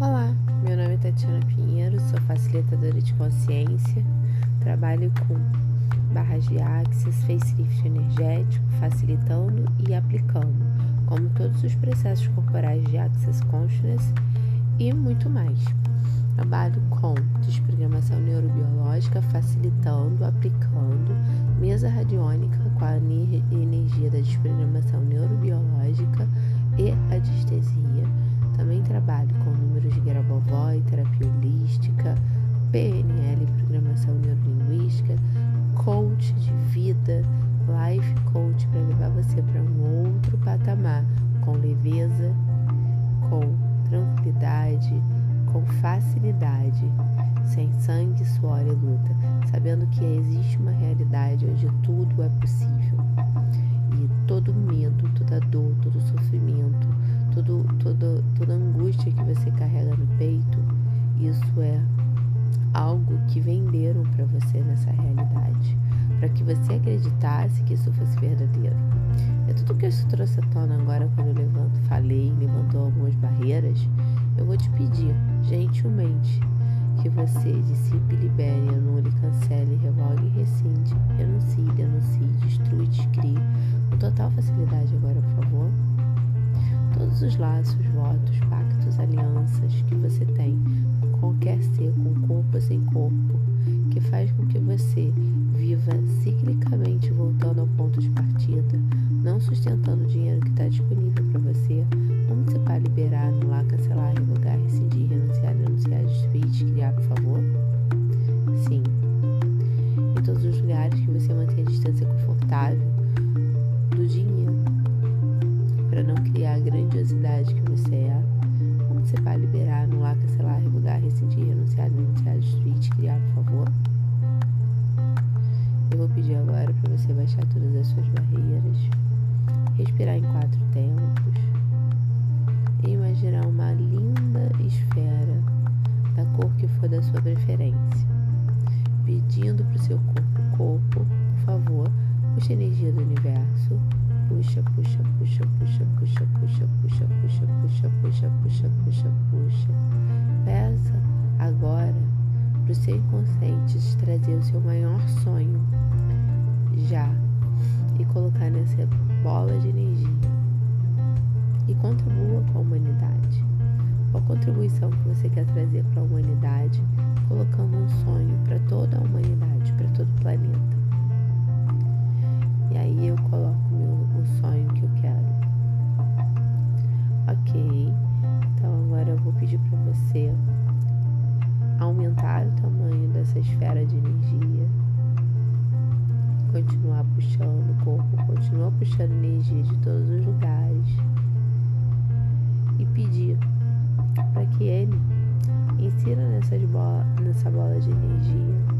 Olá, meu nome é Tatiana Pinheiro, sou facilitadora de consciência, trabalho com barras de axis, facelift energético, facilitando e aplicando, como todos os processos corporais de Access Consciousness e muito mais. Trabalho com desprogramação neurobiológica, facilitando, aplicando, mesa radiônica com a energia da desprogramação neurobiológica e radiestesia. Também trabalho com números de Grabovoi, terapia holística, PNL, programação neurolinguística, coach de vida, life coach para levar você para um outro patamar com leveza, com tranquilidade, com facilidade, sem sangue, suor e luta, sabendo que existe uma realidade onde tudo é possível. E todo medo, toda dor, todo sofrimento, todo, todo, toda angústia que você carrega no peito, isso é algo que venderam para você nessa realidade, para que você acreditasse que isso fosse verdadeiro. É tudo que eu trouxe à tona agora quando eu levanto, falei, levantou algumas barreiras. Eu vou te pedir, gentilmente, que você dissipe, libere, anule, cancele, revogue, rescinde, renuncie, denuncie, destrui, descrie, com total facilidade agora, por favor. Todos os laços, votos, pactos, alianças que você tem qualquer ser, com corpo ou sem corpo, que faz com que você viva ciclicamente voltando ao ponto de partida, não sustentando o dinheiro que está disponível para você, vamos separar, e colocar nessa bola de energia e contribua com a humanidade. Qual contribuição que você quer trazer para a humanidade, colocando um sonho para toda a humanidade, para todo o planeta. E aí eu coloco meu, o sonho que eu quero. Ok, então agora eu vou pedir para você aumentar o tamanho dessa esfera de energia continuar puxando o corpo, continua puxando energia de todos os lugares e pedir para que ele insira nessas bola, nessa bola de energia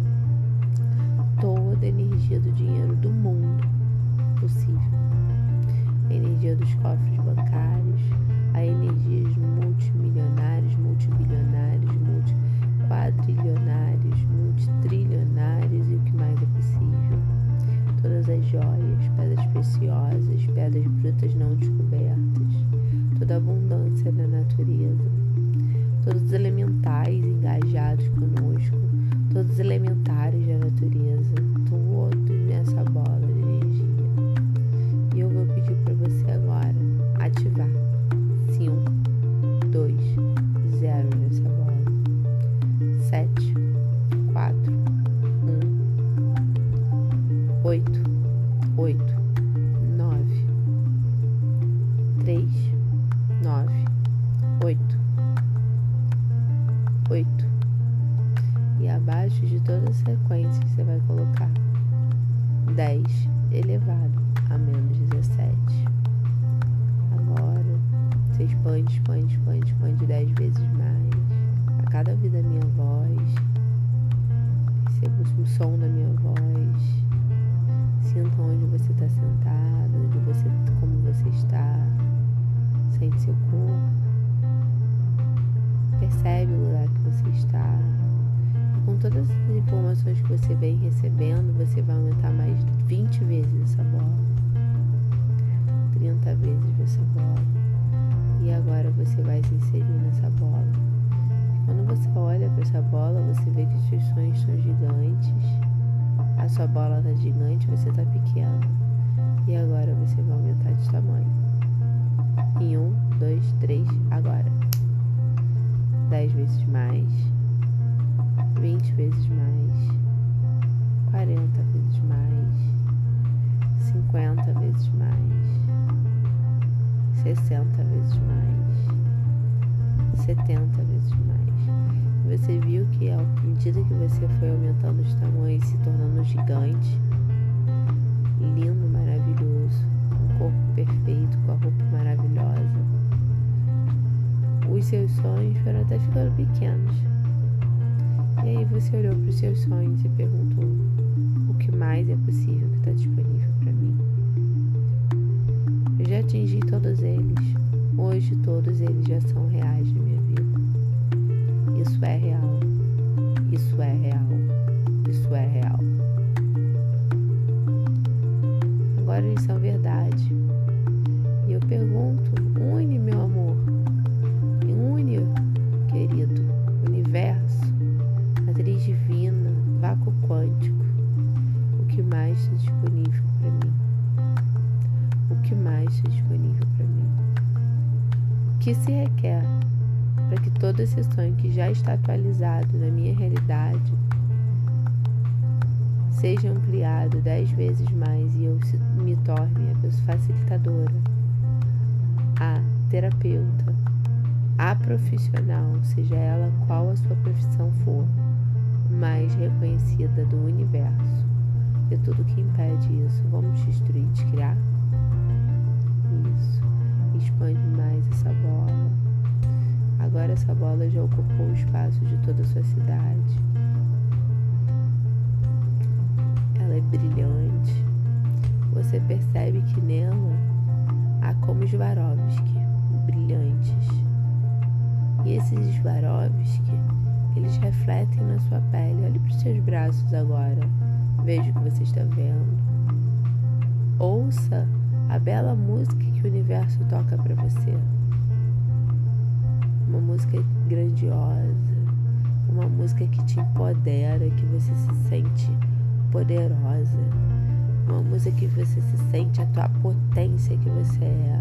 toda a energia do dinheiro do mundo possível. A energia dos cofres bancários, a energia de multimilionários, multibilionários, preciosas, pedras brutas não descobertas, toda a abundância da natureza, todos os elementais engajados conosco, todos os elementares da natureza, todos você expande, expande, expande, expande 10 vezes mais. A cada vida da minha voz. Receba o som da minha voz. Sinta onde você está sentado, onde você, como você está. Sente seu corpo. Percebe o lugar que você está. E com todas as informações que você vem recebendo, você vai aumentar mais 20 vezes essa bola. Agora você vai se inserir nessa bola. Quando você olha para essa bola, você vê que os seus sonhos são gigantes. A sua bola está gigante, você está pequeno. E agora você vai aumentar de tamanho. Em um, dois, três, agora. Dez vezes mais. Vinte vezes mais. Quarenta vezes mais. Cinquenta vezes mais. Sessenta vezes mais. Setenta vezes mais. Você viu que à medida que você foi aumentando de tamanho e se tornando gigante, lindo, maravilhoso, um corpo perfeito, com a roupa maravilhosa, os seus sonhos foram até ficando pequenos. E aí você olhou para os seus sonhos e perguntou: o que mais é possível que está disponível já atingi todos eles. Hoje todos eles já são reais na minha vida. Isso é real. Isso é real. Isso é real. Agora eles são verdade. E eu pergunto: que se requer para que todo esse sonho que já está atualizado na minha realidade seja ampliado dez vezes mais e eu me torne a pessoa facilitadora, a terapeuta, a profissional, seja ela qual a sua profissão for, mais reconhecida do universo. E tudo que impede isso, vamos destruir, criar? Isso. Expande essa bola. Agora essa bola já ocupou o espaço de toda a sua cidade é brilhante. Você percebe que nela há como Swarovski, brilhantes. E esses Swarovski, eles refletem na sua pele. Olhe para os seus braços agora. Veja o que você está vendo. Ouça a bela música que o universo toca para você. Uma música grandiosa, uma música que te empodera, que você se sente poderosa. Uma música que você se sente a tua potência que você é.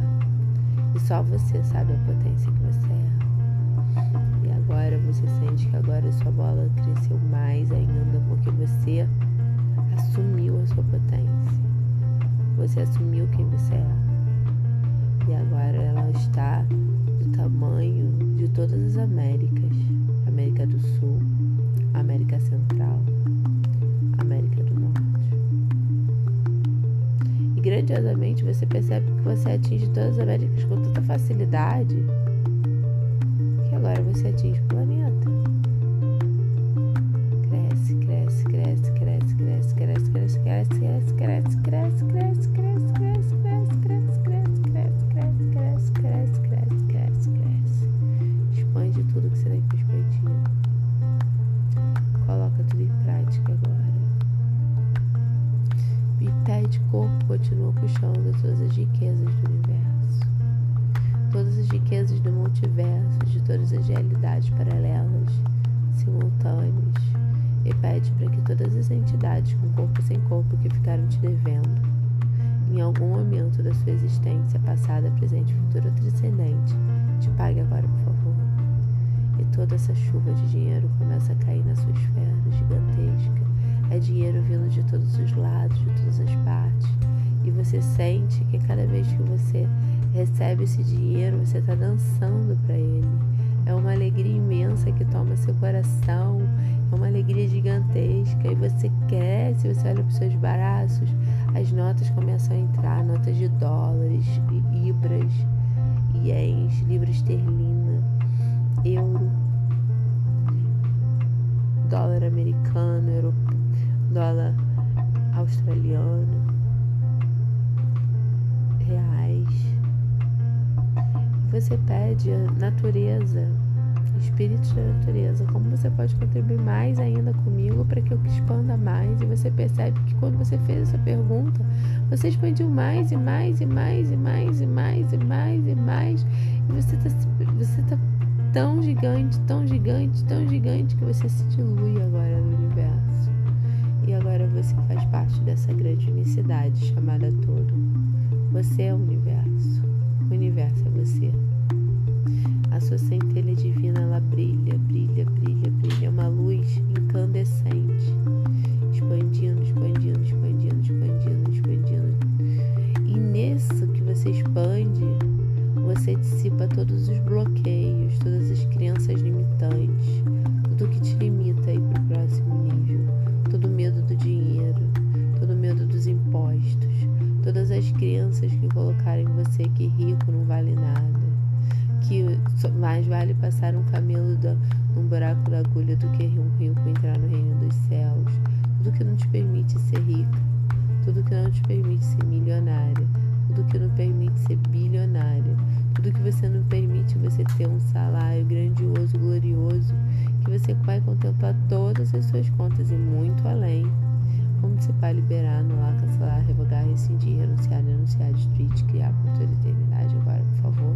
E só você sabe a potência que você é. E agora você sente que agora a sua bola cresceu mais ainda porque você assumiu a sua potência. Você assumiu quem você é. E agora ela está tamanho de todas as Américas. América do Sul, América Central, América do Norte. E grandiosamente você percebe que você atinge todas as Américas com tanta facilidade que agora você atinge o planeta. Cresce, cresce, cresce, cresce, cresce, cresce, cresce, cresce, cresce, cresce, cresce, cresce, riquezas do universo, todas as riquezas do multiverso, de todas as realidades paralelas, simultâneas, e pede para que todas as entidades com corpo sem corpo que ficaram te devendo, em algum momento da sua existência, passada, presente, futuro ou transcendente, te pague agora, por favor. E toda essa chuva de dinheiro começa a cair na sua esfera gigantesca é dinheiro vindo de todos os lados, de todas as partes. E você sente que cada vez que você recebe esse dinheiro, você está dançando para ele. É uma alegria imensa que toma seu coração, é uma alegria gigantesca. E você cresce, você olha para os seus braços, as notas começam a entrar notas de dólares, libras, ienes, libra esterlina, euro, dólar americano, europeu dólar australiano, Você pede a natureza, espíritos da natureza, como você pode contribuir mais ainda comigo para que eu expanda mais. E você percebe que quando você fez essa pergunta, você expandiu mais e mais e mais e mais e mais e mais e mais. Você está você tá tão gigante, tão gigante, tão gigante que você se dilui agora no universo. E agora você faz parte dessa grande unicidade chamada todo. Você é o universo. O universo é você. A sua centelha divina ela brilha, brilha, brilha, brilha. É uma luz incandescente, expandindo, expandindo, expandindo, expandindo, expandindo. E nisso que você expande, você dissipa todos os bloqueios, todas as crenças limitantes, tudo que te limita a ir para o próximo nível, todo medo do dinheiro, todo medo dos impostos, todas as crenças que colocaram em você que rico não vale nada, que mais vale passar um camelo num buraco da agulha do que um rico entrar no reino dos céus, tudo que não te permite ser rica, tudo que não te permite ser milionária, tudo que não permite ser bilionária, tudo que você não permite você ter um salário grandioso, glorioso, que você vai contemplar todas as suas contas e muito além. Como você vai liberar, anular, cancelar, revogar, rescindir, renunciar, denunciar, destruir, criar por toda eternidade agora, por favor.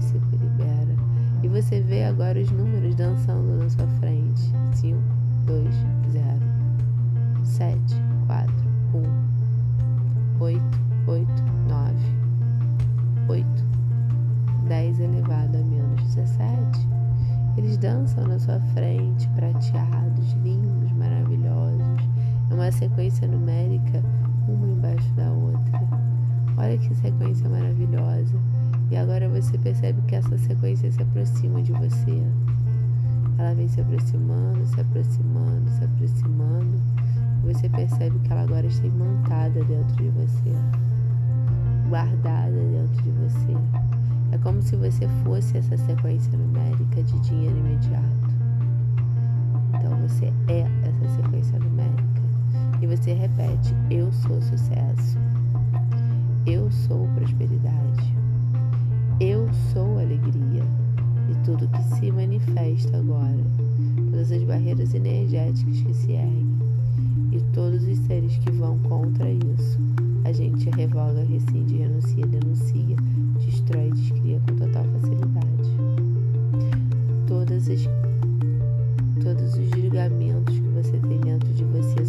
Se libera. E você vê agora os números dançando na sua frente. 5, 2, 0, 7, 4, 1, 8, 8, 9, 8, 10 elevado a menos 17. Eles dançam na sua frente, prateados, lindos, maravilhosos. Uma sequência numérica, uma embaixo da outra. Olha que sequência maravilhosa. E agora você percebe que essa sequência se aproxima de você. Ela vem se aproximando, se aproximando, se aproximando. E você percebe que ela agora está imantada dentro de você, guardada dentro de você. É como se você fosse essa sequência numérica de dinheiro imediato. Então você é essa sequência numérica. E você repete: Eu sou sucesso. Eu sou prosperidade. Eu sou alegria. E tudo que se manifesta agora, todas as barreiras energéticas que se erguem e todos os seres que vão contra isso, a gente revoga, rescinde, renuncia, denuncia, destrói, descria com total facilidade. Todas as, todos os julgamentos que você tem dentro de você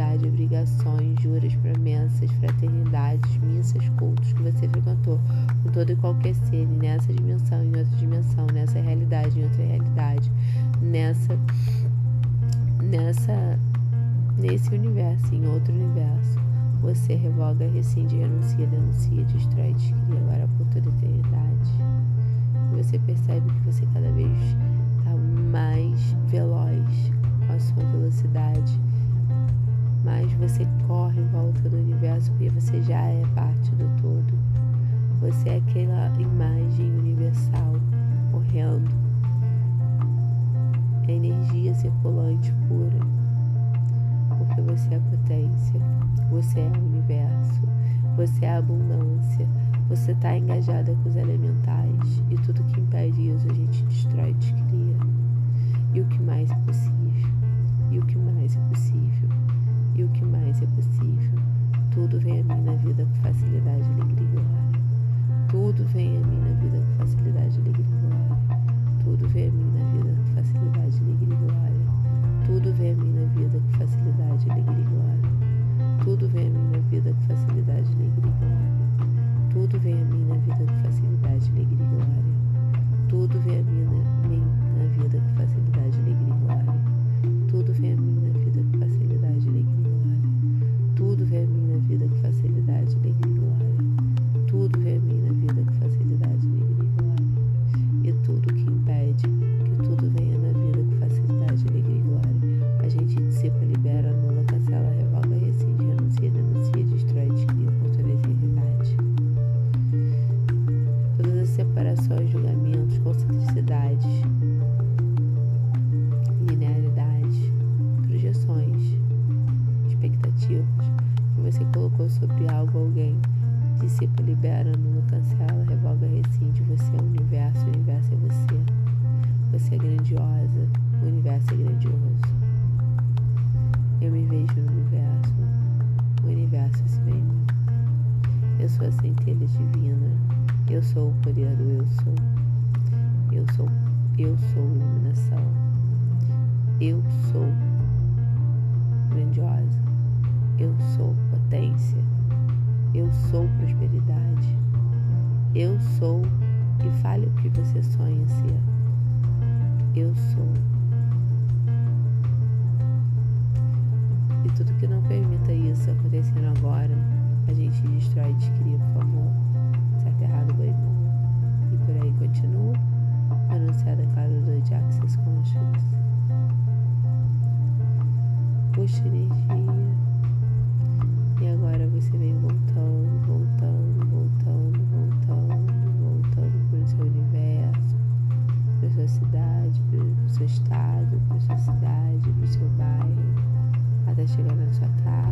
de fidelidade, obrigações, juras, promessas, fraternidades, missas, cultos que você frequentou com todo e qualquer ser, nessa dimensão, em outra dimensão, nessa realidade, em outra realidade, nessa, nessa, nesse universo, em outro universo. Você revoga, rescinde, renuncia, denuncia, destrói, descria agora por toda a eternidade. E você percebe que você cada vez está mais veloz com a sua velocidade mas você corre em volta do universo porque você já é parte do todo. Você é aquela imagem universal correndo. É energia circulante pura. Porque você é potência, você é o universo, você é a abundância, você está engajada com os elementais e tudo que impede isso a gente destrói, descria. E o que mais é possível? E o que mais é possível? E o que mais é possível? Tudo vem a mim na vida com facilidade, alegria e glória. Tudo vem a mim na vida com facilidade, alegria e glória. Tudo vem a mim na vida com facilidade, alegria e glória. Tudo vem a mim na vida com facilidade, alegria e glória. Tudo vem a mim na vida com facilidade, alegria e glória. Tudo vem a mim na vida com facilidade, alegria e glória. Tudo vem a mim na, vida com facilidade, alegria e glória. Sou o poder do eu sou. Eu sou, eu sou iluminação. Eu sou grandiosa. Eu sou potência. Eu sou prosperidade. Eu sou e fale o que você sonha ser. Eu sou. E tudo que não permita isso acontecendo agora, a gente destrói e descria, por favor. Bom. E por aí continua. Anunciada Clara de Access Conscious. Puxa energia. E agora você vem voltando, voltando, voltando, voltando, voltando para o seu universo, para sua cidade, para o seu estado, para sua cidade, para o seu bairro, até chegar na sua casa,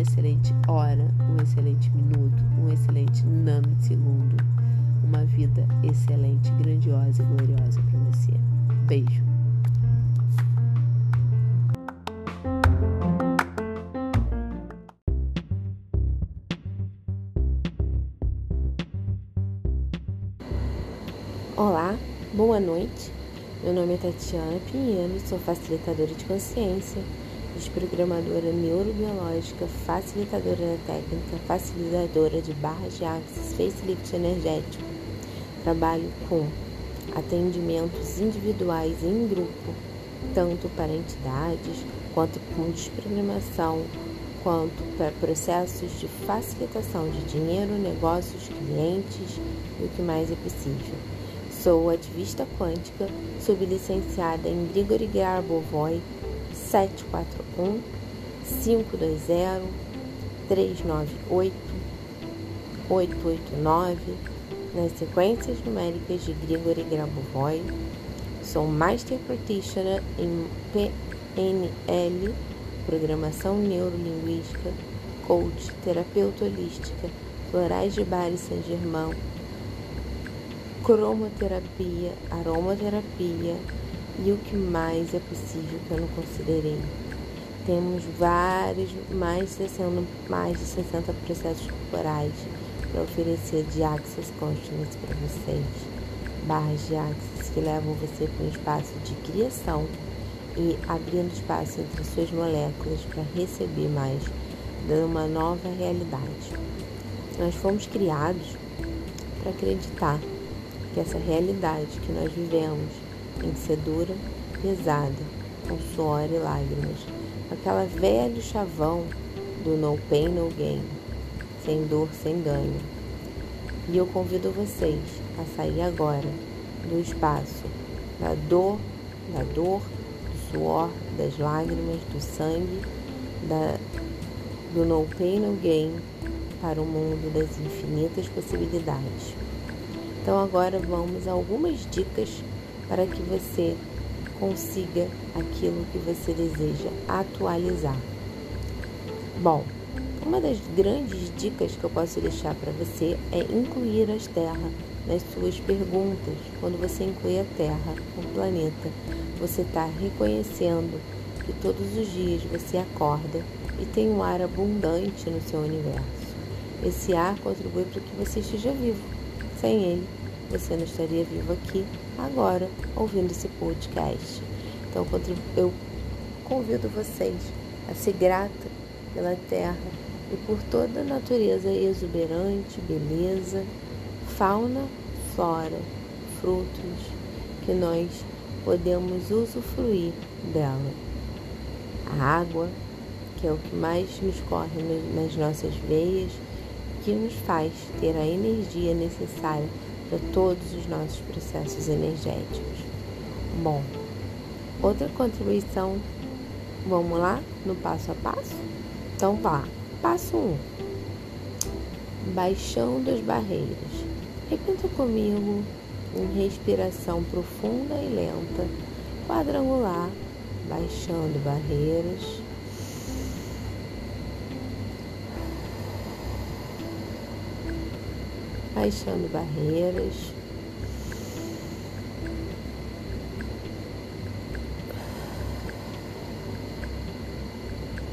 excelente hora, um excelente minuto, um excelente nanosegundo. Uma vida excelente, grandiosa e gloriosa para você. Beijo. Olá, boa noite. Meu nome é Tatiana Pinheiro, sou facilitadora de consciência, desprogramadora neurobiológica, facilitadora da técnica, facilitadora de barras de axis, facelift energético. Trabalho com atendimentos individuais e em grupo, tanto para entidades, quanto com desprogramação, quanto para processos de facilitação de dinheiro, negócios, clientes e o que mais é possível. Sou ativista quântica, sublicenciada em Grigori Grabovoi 741 520 398 889 nas sequências numéricas de Grigori Grabovoi. Sou Master Practitioner em PNL, Programação Neurolinguística, Coach, Terapeuta Holística, Florais de Bar e San Germão, cromoterapia, aromaterapia e o que mais é possível que eu não considerei. Temos vários, mais de 60, mais de 60 processos corporais para oferecer de Access Consciousness para vocês. Barras de Access que levam você para um espaço de criação e abrindo espaço entre suas moléculas para receber mais, dando uma nova realidade. Nós fomos criados para acreditar que essa realidade que nós vivemos dura, pesada, com suor e lágrimas. Aquela velho chavão do no pain, no gain, sem dor, sem ganho. E eu convido vocês a sair agora do espaço da dor, da dor, do suor, das lágrimas, do sangue, da, do no pain, no gain para o mundo das infinitas possibilidades. Então agora vamos a algumas dicas para que você consiga aquilo que você deseja atualizar. Bom, uma das grandes dicas que eu posso deixar para você é incluir as terras nas suas perguntas. Quando você inclui a Terra, o planeta, você está reconhecendo que todos os dias você acorda e tem um ar abundante no seu universo. Esse ar contribui para que você esteja vivo. Sem ele, você não estaria vivo aqui agora ouvindo esse podcast. Então eu convido vocês a ser grata pela terra e por toda a natureza exuberante, beleza, fauna, flora, frutos que nós podemos usufruir dela. A água, que é o que mais nos corre nas nossas veias, que nos faz ter a energia necessária para todos os nossos processos energéticos. Bom, outra contribuição, vamos lá no passo a passo? Então vá. Passo 1. Um, baixando as barreiras. Repita comigo em respiração profunda e lenta, quadrangular, baixando barreiras. Baixando barreiras.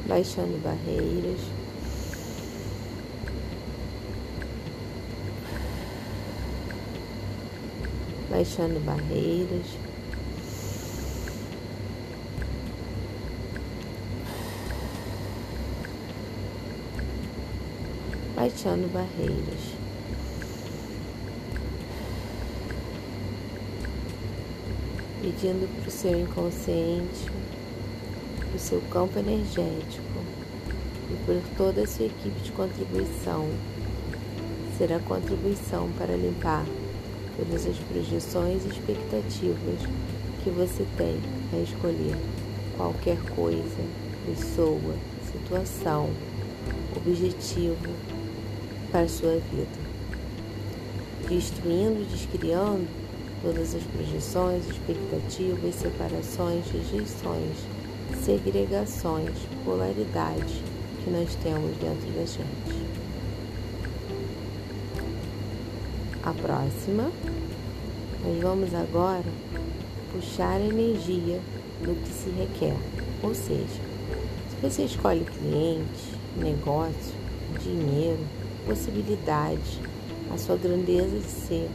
Baixando barreiras. Baixando barreiras. Baixando barreiras. Pedindo para o seu inconsciente, para o seu campo energético e por toda a sua equipe de contribuição. Será contribuição para limpar todas as projeções e expectativas que você tem a escolher qualquer coisa, pessoa, situação, objetivo para a sua vida. Destruindo, descriando todas as projeções, expectativas, separações, rejeições, segregações, polaridades que nós temos dentro da gente. A próxima, nós vamos agora puxar a energia do que se requer. Ou seja, se você escolhe cliente, negócio, dinheiro, possibilidade, a sua grandeza de ser,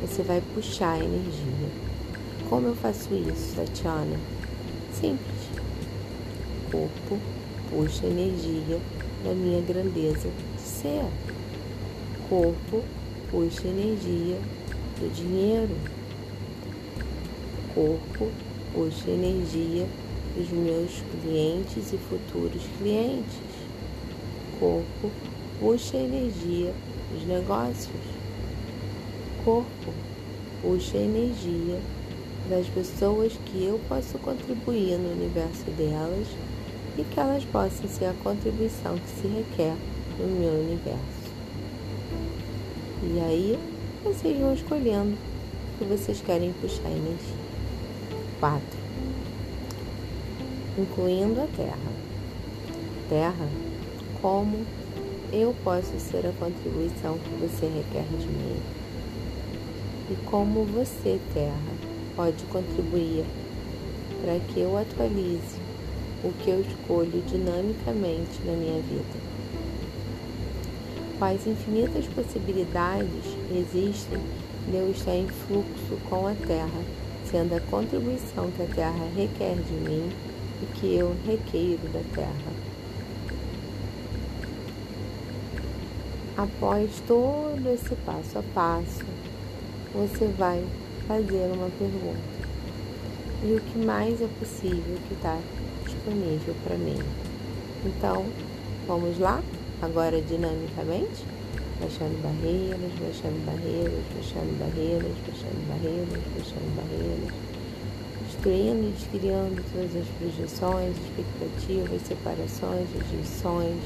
você vai puxar a energia. Como eu faço isso, Tatiana? Simples. corpo puxa a energia da minha grandeza de ser. Corpo puxa a energia do dinheiro. Corpo puxa a energia dos meus clientes e futuros clientes. Corpo puxa a energia dos negócios corpo puxa a energia das pessoas que eu posso contribuir no universo delas e que elas possam ser a contribuição que se requer no meu universo. E aí vocês vão escolhendo o que vocês querem puxar energia. 4. Incluindo a Terra. Terra, como eu posso ser a contribuição que você requer de mim? E como você, Terra, pode contribuir para que eu atualize o que eu escolho dinamicamente na minha vida. Quais infinitas possibilidades existem de eu estar em fluxo com a Terra, sendo a contribuição que a Terra requer de mim e que eu requeiro da Terra. Após todo esse passo a passo, você vai fazer uma pergunta. E o que mais é possível que está disponível para mim? Então, vamos lá? Agora dinamicamente? Baixando barreiras, baixando barreiras, baixando barreiras, baixando barreiras, baixando barreiras. Destruindo e descriando todas as projeções, expectativas, separações, rejeições,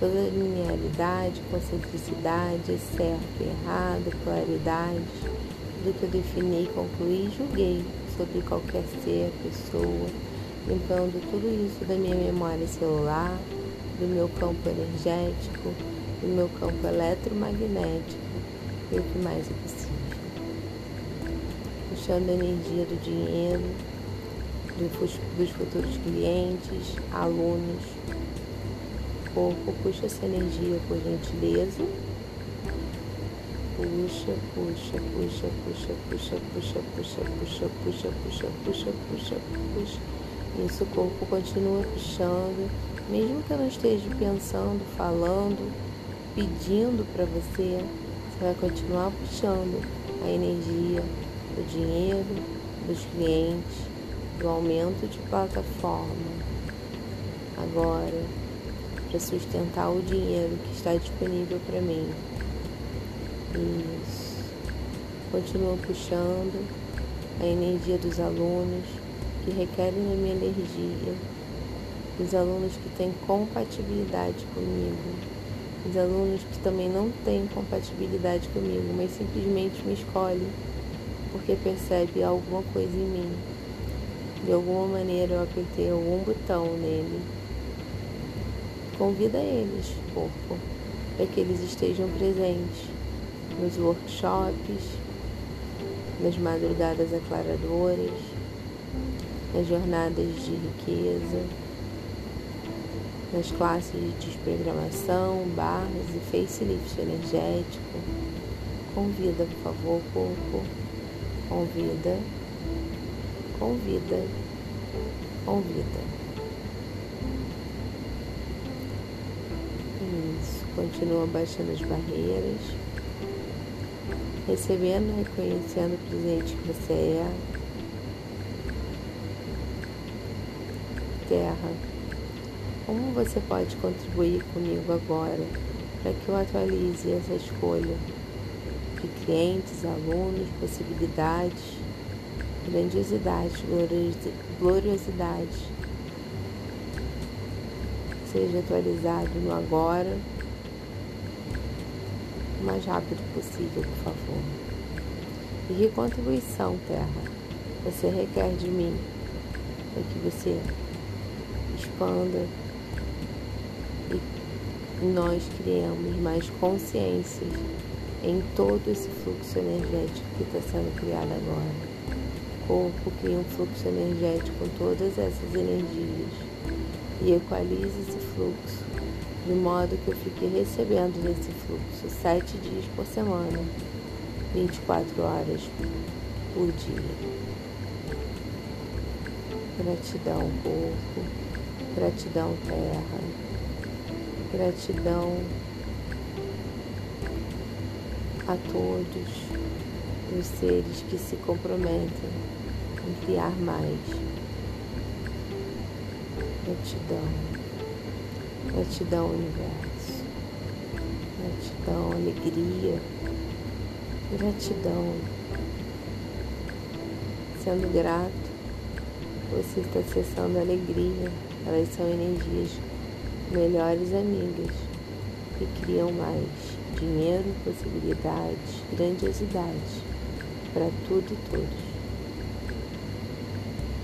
toda linearidade, concentricidade, certo, errado, claridade, do que eu defini, concluí e julguei sobre qualquer ser, pessoa, limpando tudo isso da minha memória celular, do meu campo energético, do meu campo eletromagnético e o que mais é possível. Puxando a energia do dinheiro, dos futuros clientes, alunos, corpo, puxa essa energia por gentileza. puxa, puxa, puxa, puxa, puxa, puxa, puxa, puxa, puxa, puxa, puxa, puxa, puxa. Isso o corpo continua puxando, mesmo que eu não esteja pensando, falando, pedindo para você, você vai continuar puxando a energia do dinheiro, dos clientes, do aumento de plataforma. Agora, para sustentar o dinheiro que está disponível para mim. Isso. Continua puxando a energia dos alunos que requerem a minha energia, os alunos que têm compatibilidade comigo, os alunos que também não têm compatibilidade comigo, mas simplesmente me escolhem porque percebe alguma coisa em mim. De alguma maneira eu apertei algum botão nele Convida eles, corpo, para que eles estejam presentes nos workshops, nas madrugadas aclaradoras, nas jornadas de riqueza, nas classes de desprogramação, barras e facelift energético. Convida, por favor, corpo. Convida, convida, convida. Isso. Continua baixando as barreiras, recebendo, reconhecendo o presente que você é. Terra, como você pode contribuir comigo agora para que eu atualize essa escolha de clientes, alunos, possibilidades, grandiosidade, gloriosidade seja atualizado no agora o mais rápido possível, por favor. E que contribuição, Terra, você requer de mim para que você expanda e nós criamos mais consciências em todo esse fluxo energético que está sendo criado agora. O corpo cria um fluxo energético com todas essas energias e equalize esse fluxo, de modo que eu fique recebendo desse fluxo sete dias por semana, 24 horas por dia. Gratidão, corpo, gratidão, terra, gratidão a todos os seres que se comprometem em criar mais Gratidão. Gratidão, universo. Gratidão, alegria. Gratidão. Sendo grato, você está acessando a alegria. Elas são energias melhores amigas que criam mais dinheiro, possibilidades, grandiosidade para tudo e todos.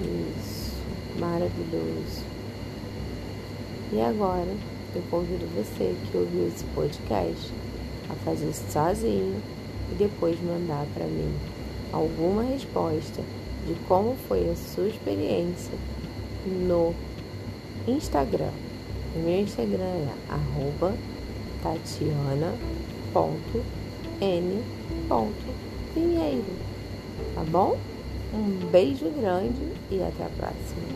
Isso, maravilhoso. E agora eu convido você que ouviu esse podcast a fazer sozinho e depois mandar para mim alguma resposta de como foi a sua experiência no Instagram. O meu Instagram é tatiana.n.pinheiro. Tá bom? Um beijo grande e até a próxima.